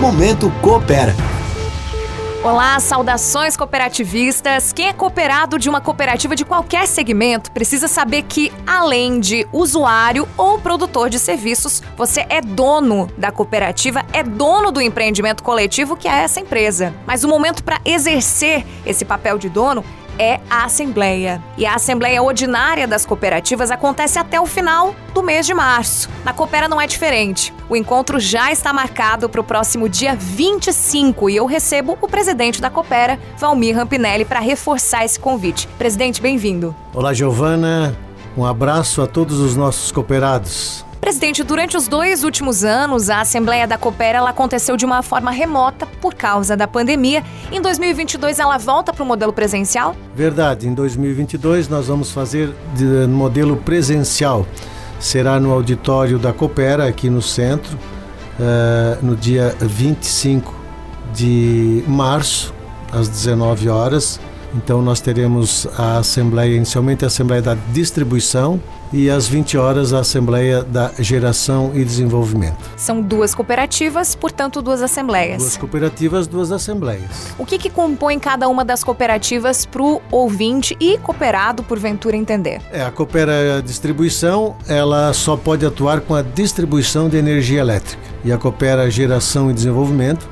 Momento Coopera. Olá, saudações cooperativistas. Quem é cooperado de uma cooperativa de qualquer segmento precisa saber que, além de usuário ou produtor de serviços, você é dono da cooperativa, é dono do empreendimento coletivo que é essa empresa. Mas o momento para exercer esse papel de dono é a Assembleia. E a Assembleia Ordinária das Cooperativas acontece até o final do mês de março. Na Coopera não é diferente. O encontro já está marcado para o próximo dia 25 e eu recebo o presidente da Coopera, Valmir Rampinelli, para reforçar esse convite. Presidente, bem-vindo. Olá, Giovana. Um abraço a todos os nossos cooperados. Presidente, durante os dois últimos anos, a Assembleia da Coopera ela aconteceu de uma forma remota por causa da pandemia. Em 2022, ela volta para o modelo presencial? Verdade, em 2022 nós vamos fazer de, no modelo presencial. Será no auditório da Coopera, aqui no centro, uh, no dia 25 de março, às 19 horas. Então nós teremos a Assembleia, inicialmente a Assembleia da Distribuição, e às 20 horas a Assembleia da Geração e Desenvolvimento. São duas cooperativas, portanto, duas assembleias. Duas cooperativas, duas assembleias. O que, que compõe cada uma das cooperativas para o ouvinte e cooperado, porventura, entender? É, a Coopera Distribuição, ela só pode atuar com a distribuição de energia elétrica. E a Coopera Geração e Desenvolvimento,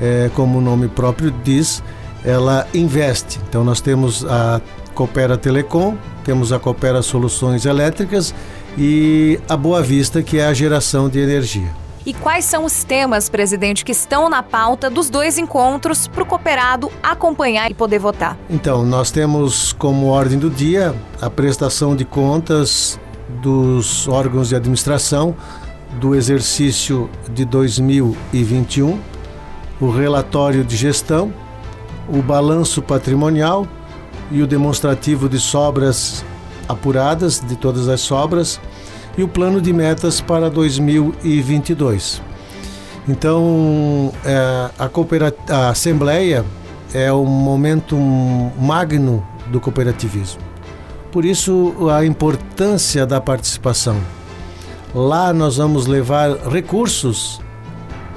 é, como o nome próprio diz, ela investe. Então nós temos a Coopera Telecom, temos a Coopera Soluções Elétricas e a Boa Vista, que é a geração de energia. E quais são os temas, presidente, que estão na pauta dos dois encontros para o cooperado acompanhar e poder votar? Então, nós temos como ordem do dia a prestação de contas dos órgãos de administração do exercício de 2021, o relatório de gestão, o balanço patrimonial e o demonstrativo de sobras apuradas de todas as sobras e o plano de metas para 2022. Então, é, a, a Assembleia é o momento magno do cooperativismo. Por isso, a importância da participação. Lá nós vamos levar recursos,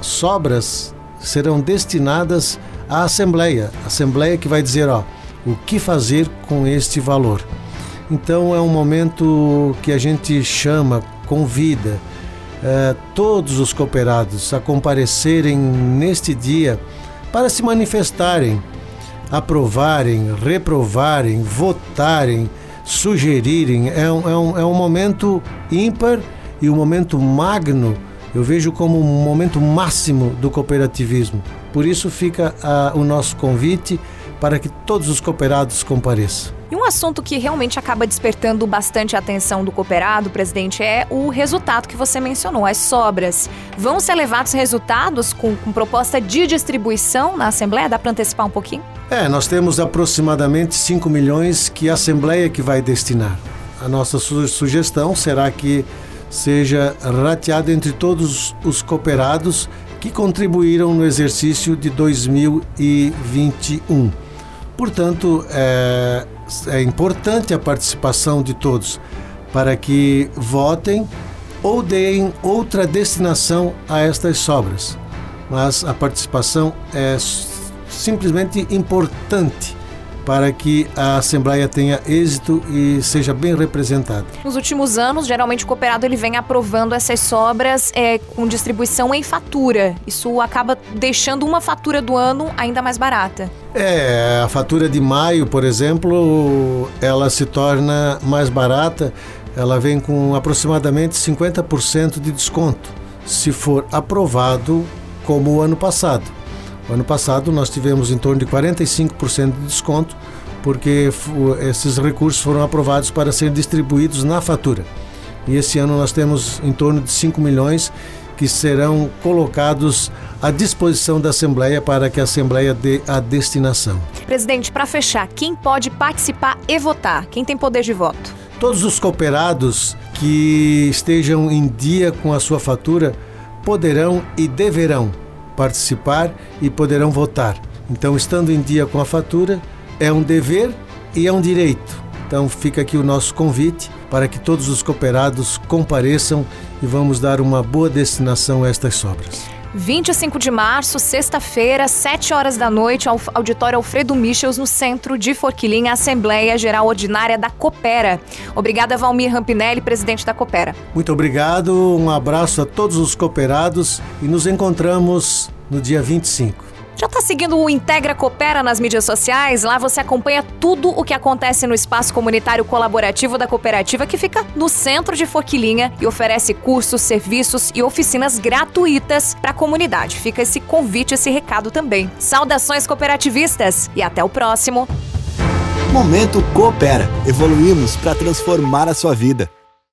sobras serão destinadas à Assembleia. A Assembleia que vai dizer, ó, o que fazer com este valor. Então é um momento que a gente chama, convida eh, todos os cooperados a comparecerem neste dia para se manifestarem, aprovarem, reprovarem, votarem, sugerirem. É um, é um, é um momento ímpar e um momento magno. Eu vejo como um momento máximo do cooperativismo. Por isso fica uh, o nosso convite para que todos os cooperados compareçam. E um assunto que realmente acaba despertando bastante a atenção do cooperado, presidente, é o resultado que você mencionou, as sobras. Vão ser levados resultados com, com proposta de distribuição na Assembleia? Dá para antecipar um pouquinho? É, nós temos aproximadamente 5 milhões que a Assembleia que vai destinar. A nossa su sugestão será que seja rateado entre todos os cooperados que contribuíram no exercício de 2021. Portanto, é, é importante a participação de todos para que votem ou deem outra destinação a estas sobras. Mas a participação é simplesmente importante para que a Assembleia tenha êxito e seja bem representada. Nos últimos anos, geralmente o cooperado ele vem aprovando essas sobras é, com distribuição em fatura. Isso acaba deixando uma fatura do ano ainda mais barata. É, a fatura de maio, por exemplo, ela se torna mais barata, ela vem com aproximadamente 50% de desconto, se for aprovado como o ano passado. Ano passado nós tivemos em torno de 45% de desconto, porque esses recursos foram aprovados para serem distribuídos na fatura. E esse ano nós temos em torno de 5 milhões que serão colocados à disposição da Assembleia para que a Assembleia dê a destinação. Presidente, para fechar, quem pode participar e votar? Quem tem poder de voto? Todos os cooperados que estejam em dia com a sua fatura poderão e deverão participar e poderão votar. Então, estando em dia com a fatura, é um dever e é um direito. Então, fica aqui o nosso convite para que todos os cooperados compareçam e vamos dar uma boa destinação a estas sobras. 25 de março, sexta-feira, 7 horas da noite, ao Auditório Alfredo Michels, no centro de Forquilinha, Assembleia Geral Ordinária da Coopera. Obrigada, Valmir Rampinelli, presidente da Coopera. Muito obrigado, um abraço a todos os cooperados e nos encontramos no dia 25. Já está seguindo o Integra Coopera nas mídias sociais? Lá você acompanha tudo o que acontece no espaço comunitário colaborativo da cooperativa que fica no centro de Forquilinha e oferece cursos, serviços e oficinas gratuitas para a comunidade. Fica esse convite, esse recado também. Saudações cooperativistas e até o próximo. Momento Coopera. Evoluímos para transformar a sua vida.